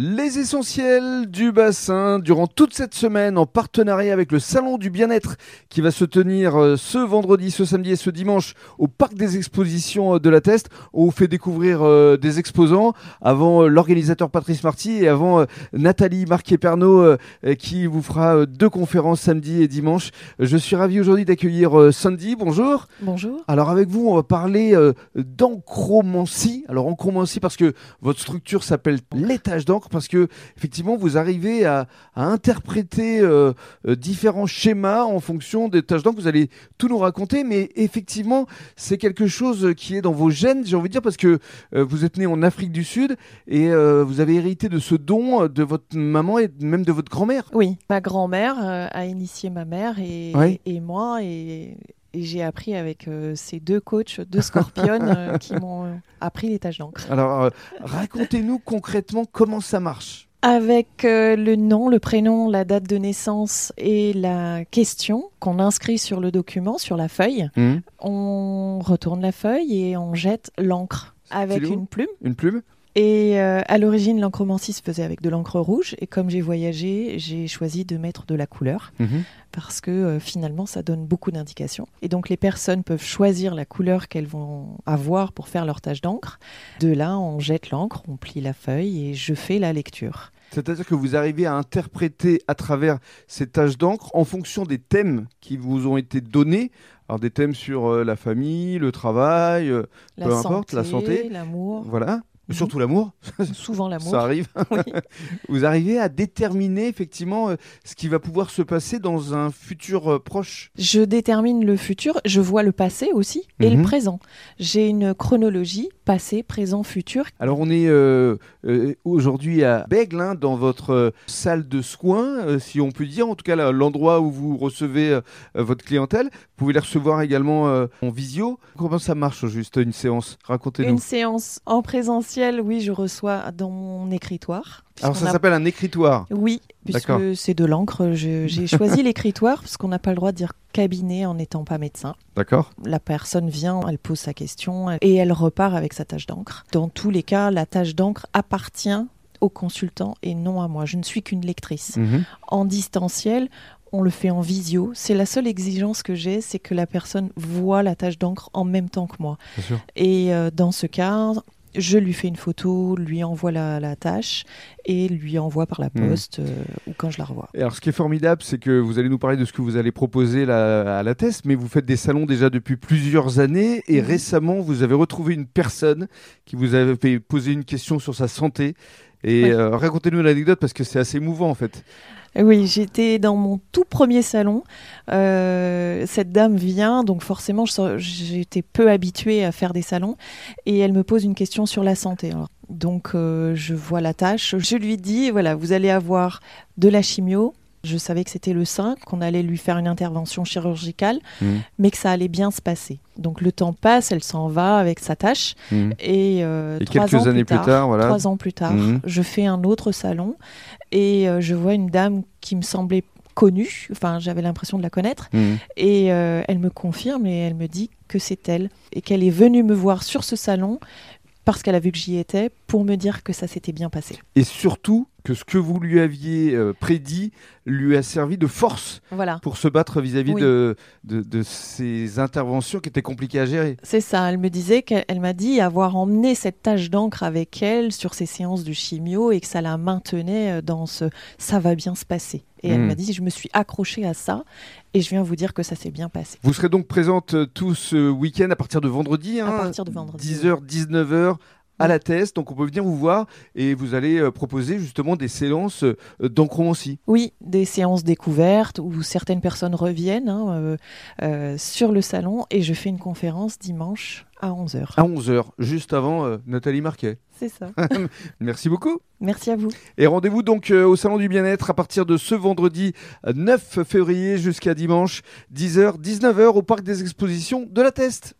Les essentiels du bassin durant toute cette semaine en partenariat avec le Salon du bien-être qui va se tenir euh, ce vendredi, ce samedi et ce dimanche au Parc des expositions euh, de la Teste. On vous fait découvrir euh, des exposants avant l'organisateur Patrice Marty et avant Nathalie Marquet-Pernot qui vous fera deux conférences samedi et dimanche. Je suis ravi aujourd'hui d'accueillir Sandy. Bonjour. Bonjour. Alors avec vous, on va parler d'encromancie. Alors encromancie parce que votre structure s'appelle l'étage d'encre parce que effectivement vous arrivez à, interpréter euh, euh, différents schémas en fonction des tâches d'encre. Vous allez tout nous raconter, mais effectivement c'est quelque chose qui est dans vos gènes, j'ai envie de dire, parce que euh, vous êtes né en Afrique du Sud et vous avez hérité de ce don de votre maman et même de votre grand-mère. Oui, ma grand-mère a initié ma mère et, et moi et et j'ai appris avec euh, ces deux coachs, deux scorpions, euh, qui m'ont euh, appris les tâches d'encre. Alors, racontez-nous concrètement comment ça marche. Avec le nom, le prénom, la date de naissance et la question qu'on inscrit sur le document, sur la feuille, mmh. on retourne la feuille et on jette l'encre avec une plume. Une plume et à l'origine, l'encromancie se faisait avec de l'encre rouge. Et comme j'ai voyagé, j'ai choisi de mettre de la couleur. Mmh parce que euh, finalement ça donne beaucoup d'indications. Et donc les personnes peuvent choisir la couleur qu'elles vont avoir pour faire leur tâche d'encre. De là, on jette l'encre, on plie la feuille et je fais la lecture. C'est-à-dire que vous arrivez à interpréter à travers ces tâches d'encre en fonction des thèmes qui vous ont été donnés. Alors des thèmes sur euh, la famille, le travail, euh, peu importe, la santé, l'amour. Voilà. Surtout l'amour. Souvent l'amour. Ça arrive. Vous arrivez à déterminer effectivement euh, ce qui va pouvoir se passer dans un futur euh, proche. Je détermine le futur, je vois le passé aussi et le mhm. présent. J'ai une chronologie passé, présent, futur. Alors on est euh, aujourd'hui à Bègle, hein, dans votre salle de soins, si on peut dire, en tout cas l'endroit où vous recevez votre clientèle. Vous pouvez les recevoir également en visio. Comment ça marche juste une séance? Racontez-nous. Une séance en présentiel oui, je reçois dans mon écritoire. Alors ça s'appelle un écritoire Oui, puisque c'est de l'encre. J'ai choisi l'écritoire parce qu'on n'a pas le droit de dire cabinet en n'étant pas médecin. D'accord. La personne vient, elle pose sa question et elle repart avec sa tâche d'encre. Dans tous les cas, la tâche d'encre appartient au consultant et non à moi. Je ne suis qu'une lectrice. Mhm. En distanciel, on le fait en visio. C'est la seule exigence que j'ai, c'est que la personne voit la tâche d'encre en même temps que moi. Et euh, dans ce cas, je lui fais une photo, lui envoie la, tâche et lui envoie par la hmm. poste euh, ou quand je la revois. alors, ce qui est formidable, c'est que vous allez nous parler de ce que vous allez proposer à la test, mais vous faites des salons déjà depuis plusieurs années et récemment, vous avez retrouvé une personne qui vous avait posé une question sur sa santé. Et euh, racontez-nous l'anecdote parce que c'est assez émouvant en fait. Oui, j'étais dans mon tout premier salon. Euh, cette dame vient, donc forcément, j'étais peu habituée à faire des salons, et elle me pose une question sur la santé. donc, euh, je vois la tâche. Je lui dis voilà, vous allez avoir de la chimio, je savais que c'était le sein, qu'on allait lui faire une intervention chirurgicale, mmh. mais que ça allait bien se passer. Donc le temps passe, elle s'en va avec sa tâche. Mmh. Et, euh, quelques années plus tard, voilà. trois ans plus tard, mmh. je fais un autre salon et euh, je vois une dame qui me semblait connue, enfin j'avais l'impression de la connaître, et euh, elle me confirme et elle me dit que c'est elle et qu'elle est venue me voir sur ce salon parce qu'elle a vu que j'y étais, pour me dire que ça s'était bien passé. Et surtout que ce que vous lui aviez euh, prédit lui a servi de force pour se battre vis-à-vis de, de, ces interventions qui étaient compliquées à gérer. C'est ça, elle me disait qu'elle m'a dit avoir emmené cette tâche d'encre avec elle sur ses séances de chimio et que ça la maintenait euh, dans ce ça va bien se passer. Et elle hmm. m'a dit, je me suis accrochée à ça et je viens vous dire que ça s'est bien passé. Vous serez donc présente euh, tout ce week-end à partir de vendredi. Hein, à partir de vendredi. 10h, 19h à la test. Donc on peut venir vous voir et vous allez euh, proposer justement des séances euh, d'encromancie. Oui, des séances découvertes où certaines personnes reviennent hein, sur le salon et je fais une conférence dimanche à 11h. À 11h, juste avant Nathalie Marquet. C'est ça. Merci beaucoup. Merci à vous. Et rendez-vous donc euh, au Salon du Bien-être à partir de ce vendredi 9 février jusqu'à dimanche 10h, 19h au Parc des Expositions de la Teste.